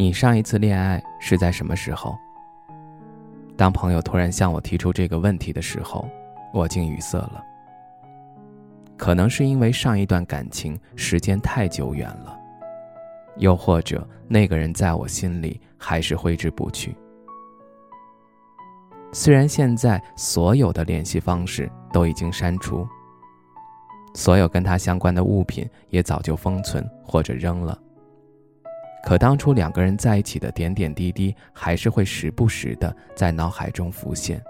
你上一次恋爱是在什么时候？当朋友突然向我提出这个问题的时候，我竟语塞了。可能是因为上一段感情时间太久远了，又或者那个人在我心里还是挥之不去。虽然现在所有的联系方式都已经删除，所有跟他相关的物品也早就封存或者扔了。可当初两个人在一起的点点滴滴，还是会时不时的在脑海中浮现。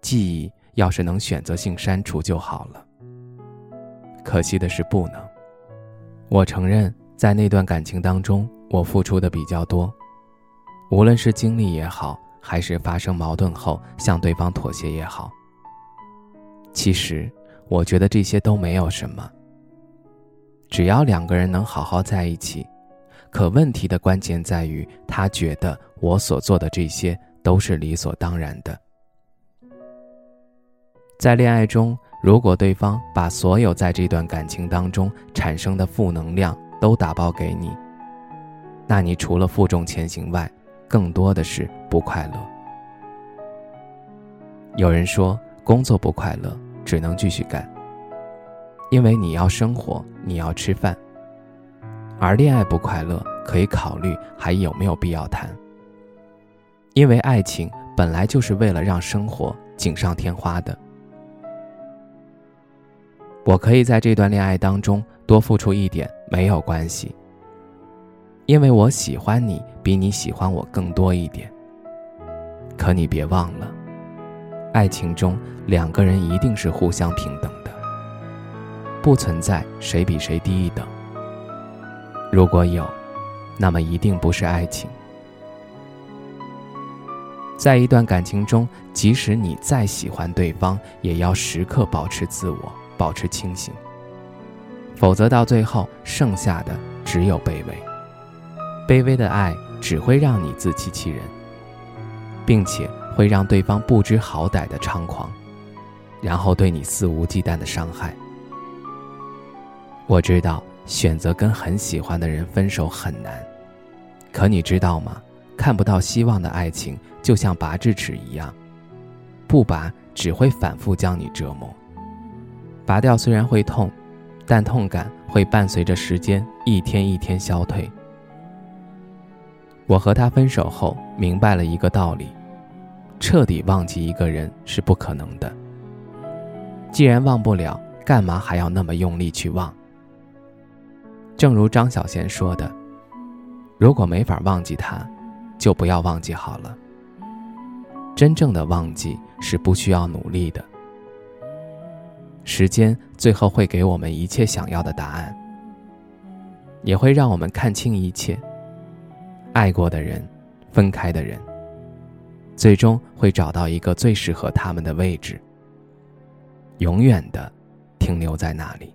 记忆要是能选择性删除就好了。可惜的是不能。我承认，在那段感情当中，我付出的比较多，无论是精力也好，还是发生矛盾后向对方妥协也好。其实，我觉得这些都没有什么。只要两个人能好好在一起。可问题的关键在于，他觉得我所做的这些都是理所当然的。在恋爱中，如果对方把所有在这段感情当中产生的负能量都打包给你，那你除了负重前行外，更多的是不快乐。有人说，工作不快乐，只能继续干，因为你要生活，你要吃饭。而恋爱不快乐，可以考虑还有没有必要谈。因为爱情本来就是为了让生活锦上添花的。我可以在这段恋爱当中多付出一点没有关系，因为我喜欢你比你喜欢我更多一点。可你别忘了，爱情中两个人一定是互相平等的，不存在谁比谁低一等。如果有，那么一定不是爱情。在一段感情中，即使你再喜欢对方，也要时刻保持自我，保持清醒。否则到最后，剩下的只有卑微。卑微的爱只会让你自欺欺人，并且会让对方不知好歹的猖狂，然后对你肆无忌惮的伤害。我知道。选择跟很喜欢的人分手很难，可你知道吗？看不到希望的爱情就像拔智齿一样，不拔只会反复将你折磨。拔掉虽然会痛，但痛感会伴随着时间一天一天消退。我和他分手后，明白了一个道理：彻底忘记一个人是不可能的。既然忘不了，干嘛还要那么用力去忘？正如张小娴说的：“如果没法忘记他，就不要忘记好了。真正的忘记是不需要努力的。时间最后会给我们一切想要的答案，也会让我们看清一切。爱过的人，分开的人，最终会找到一个最适合他们的位置，永远的停留在那里。”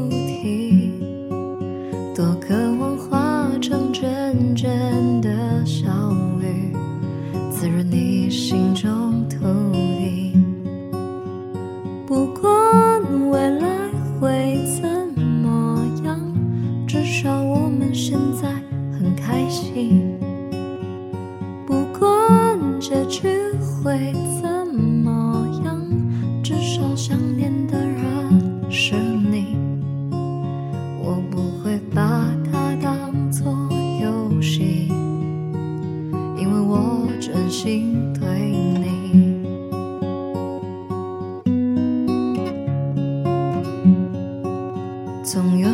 成阵阵的小雨，滋润你心中土地。不管未来会怎么样，至少我们现在很开心。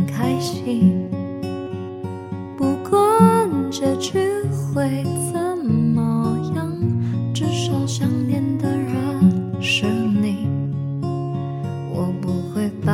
很开心。不管结局会怎么样，至少想念的人是你。我不会把